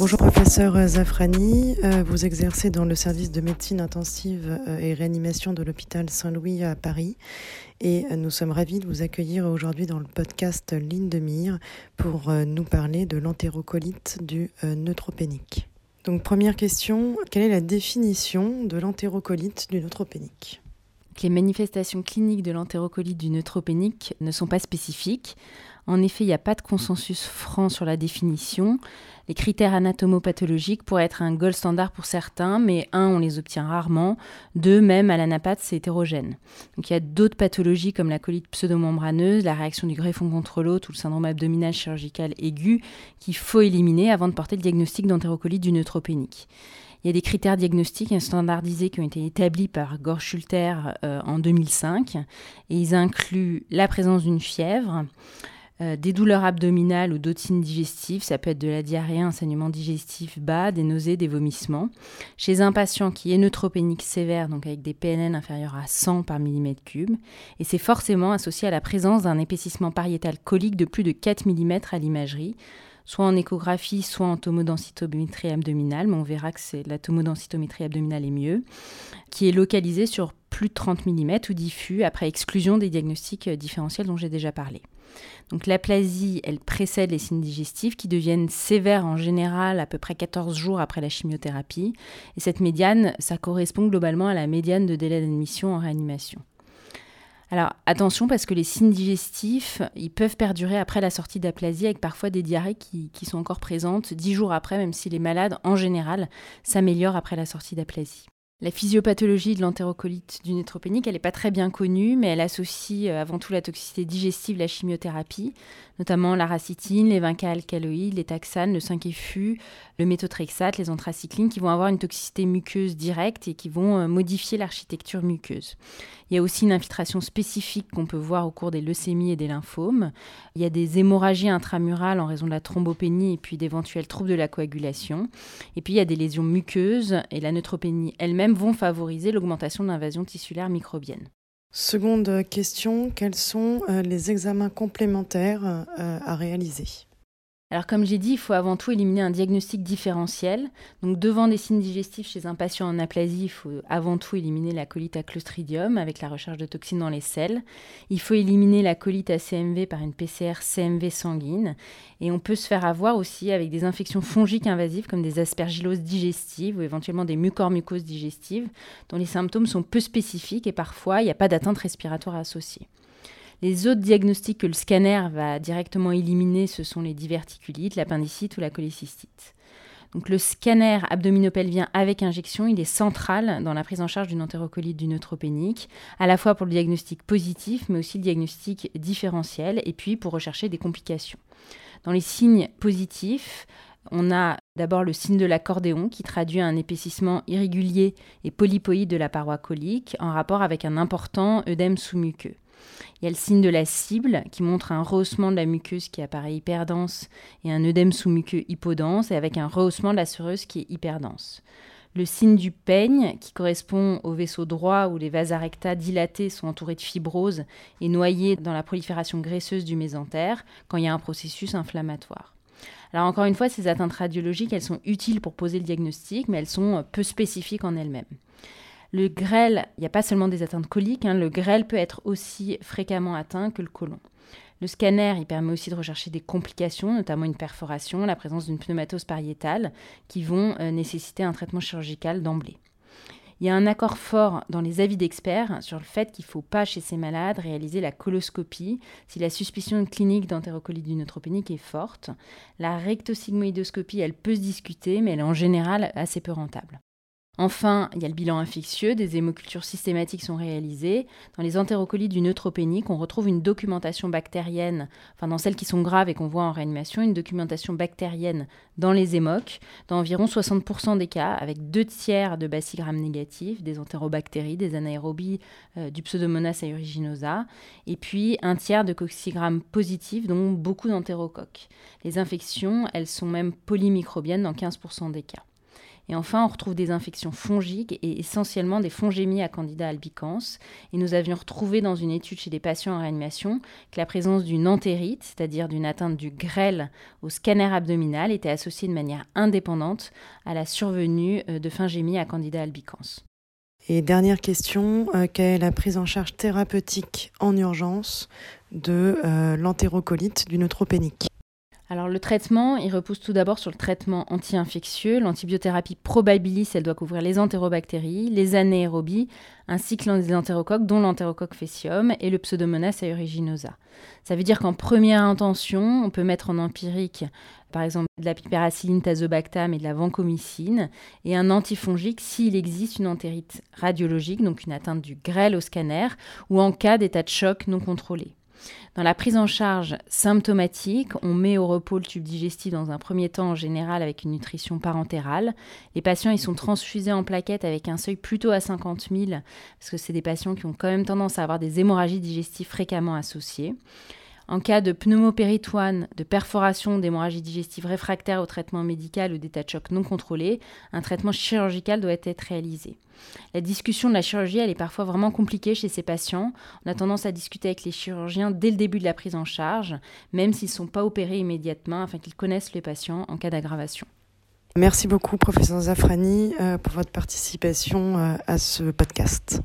Bonjour professeur Zafrani, euh, vous exercez dans le service de médecine intensive euh, et réanimation de l'hôpital Saint-Louis à Paris et euh, nous sommes ravis de vous accueillir aujourd'hui dans le podcast Ligne de pour nous parler de l'entérocolite du neutropénique. Donc première question, quelle est la définition de l'entérocolite du neutropénique? Les manifestations cliniques de l'entérocolite du neutropénique ne sont pas spécifiques. En effet, il n'y a pas de consensus franc sur la définition. Les critères anatomopathologiques pourraient être un gold standard pour certains, mais un, on les obtient rarement. Deux, même à l'anapathe, c'est hétérogène. Donc il y a d'autres pathologies comme la colite pseudomembraneuse, la réaction du greffon contre l'autre ou le syndrome abdominal chirurgical aigu qu'il faut éliminer avant de porter le diagnostic d'entérocolite du neutropénique. Il y a des critères diagnostiques standardisés qui ont été établis par Gore Schulter euh, en 2005 et ils incluent la présence d'une fièvre, euh, des douleurs abdominales ou d'autres signes digestifs, ça peut être de la diarrhée, un saignement digestif bas, des nausées, des vomissements. Chez un patient qui est neutropénique sévère, donc avec des PNN inférieurs à 100 par millimètre cube, et c'est forcément associé à la présence d'un épaississement pariétal colique de plus de 4 mm à l'imagerie, soit en échographie, soit en tomodensitométrie abdominale, mais on verra que c'est la tomodensitométrie abdominale est mieux, qui est localisée sur plus de 30 mm ou diffus après exclusion des diagnostics différentiels dont j'ai déjà parlé. Donc l'aplasie, elle précède les signes digestifs qui deviennent sévères en général à peu près 14 jours après la chimiothérapie. Et cette médiane, ça correspond globalement à la médiane de délai d'admission en réanimation. Alors attention parce que les signes digestifs, ils peuvent perdurer après la sortie d'aplasie avec parfois des diarrhées qui, qui, sont encore présentes 10 jours après, même si les malades en général s'améliorent après la sortie d'aplasie. La physiopathologie de l'entérocolite du neutropénique, elle n'est pas très bien connue, mais elle associe euh, avant tout la toxicité digestive, la chimiothérapie, notamment la racitine, les 20 alcaloïdes, les taxanes, le 5-FU, le méthotrexate, les anthracyclines, qui vont avoir une toxicité muqueuse directe et qui vont euh, modifier l'architecture muqueuse. Il y a aussi une infiltration spécifique qu'on peut voir au cours des leucémies et des lymphomes. Il y a des hémorragies intramurales en raison de la thrombopénie et puis d'éventuels troubles de la coagulation. Et puis il y a des lésions muqueuses et la neutropénie elle-même vont favoriser l'augmentation de l'invasion tissulaire microbienne. Seconde question, quels sont euh, les examens complémentaires euh, à réaliser? Alors comme j'ai dit, il faut avant tout éliminer un diagnostic différentiel. Donc devant des signes digestifs chez un patient en aplasie, il faut avant tout éliminer la colite à Clostridium avec la recherche de toxines dans les selles. Il faut éliminer la colite à CMV par une PCR CMV sanguine. Et on peut se faire avoir aussi avec des infections fongiques invasives comme des aspergilloses digestives ou éventuellement des mucormucoses digestives dont les symptômes sont peu spécifiques et parfois il n'y a pas d'atteinte respiratoire associée. Les autres diagnostics que le scanner va directement éliminer, ce sont les diverticulites, l'appendicite ou la cholécystite. Donc le scanner abdominopelvien avec injection, il est central dans la prise en charge d'une entérocolite du neutropénique, à la fois pour le diagnostic positif, mais aussi le diagnostic différentiel, et puis pour rechercher des complications. Dans les signes positifs, on a d'abord le signe de l'accordéon qui traduit un épaississement irrégulier et polypoïde de la paroi colique en rapport avec un important œdème sous-muqueux. Il y a le signe de la cible qui montre un rehaussement de la muqueuse qui apparaît hyperdense et un œdème sous-muqueux hypodense et avec un rehaussement de la sereuse qui est hyperdense. Le signe du peigne qui correspond au vaisseau droit où les vases recta dilatés sont entourés de fibrose et noyés dans la prolifération graisseuse du mésentère quand il y a un processus inflammatoire. Alors encore une fois, ces atteintes radiologiques, elles sont utiles pour poser le diagnostic, mais elles sont peu spécifiques en elles-mêmes. Le grêle, il n'y a pas seulement des atteintes coliques, hein, le grêle peut être aussi fréquemment atteint que le côlon. Le scanner, il permet aussi de rechercher des complications, notamment une perforation, la présence d'une pneumatose pariétale, qui vont euh, nécessiter un traitement chirurgical d'emblée. Il y a un accord fort dans les avis d'experts sur le fait qu'il ne faut pas, chez ces malades, réaliser la coloscopie si la suspicion clinique d'entérocolite du neutropénique est forte. La rectosigmoïdoscopie, elle peut se discuter, mais elle est en général assez peu rentable. Enfin, il y a le bilan infectieux, des hémocultures systématiques sont réalisées. Dans les entérocolites du neutropénique, on retrouve une documentation bactérienne, enfin dans celles qui sont graves et qu'on voit en réanimation, une documentation bactérienne dans les hémocs, dans environ 60% des cas, avec deux tiers de bacilles négatifs, des entérobactéries, des anaérobies euh, du Pseudomonas aeruginosa, et puis un tiers de coccigram positifs, dont beaucoup d'entérocoques. Les infections, elles sont même polymicrobiennes dans 15% des cas. Et enfin, on retrouve des infections fongiques et essentiellement des fongémies à Candida albicans. Et nous avions retrouvé dans une étude chez des patients en réanimation que la présence d'une entérite, c'est-à-dire d'une atteinte du grêle au scanner abdominal, était associée de manière indépendante à la survenue euh, de fongémies à Candida albicans. Et dernière question, euh, quelle est la prise en charge thérapeutique en urgence de euh, l'entérocolite du neutropénique? Alors le traitement, il repose tout d'abord sur le traitement anti-infectieux. L'antibiothérapie probabilis, elle doit couvrir les entérobactéries, les anaérobies, ainsi que les entérocoques, dont l'entérocoque faecium et le pseudomonas aeruginosa. Ça veut dire qu'en première intention, on peut mettre en empirique, par exemple, de la piperacilline tazobactam et de la vancomycine, et un antifongique s'il existe une entérite radiologique, donc une atteinte du grêle au scanner, ou en cas d'état de choc non contrôlé. Dans la prise en charge symptomatique, on met au repos le tube digestif dans un premier temps en général avec une nutrition parentérale. Les patients ils sont transfusés en plaquettes avec un seuil plutôt à 50 000 parce que c'est des patients qui ont quand même tendance à avoir des hémorragies digestives fréquemment associées. En cas de pneumopéritoine, de perforation d'hémorragie digestive réfractaire au traitement médical ou d'état de choc non contrôlé, un traitement chirurgical doit être réalisé. La discussion de la chirurgie, elle est parfois vraiment compliquée chez ces patients. On a tendance à discuter avec les chirurgiens dès le début de la prise en charge, même s'ils ne sont pas opérés immédiatement, afin qu'ils connaissent les patients en cas d'aggravation. Merci beaucoup, professeur Zafrani, euh, pour votre participation euh, à ce podcast.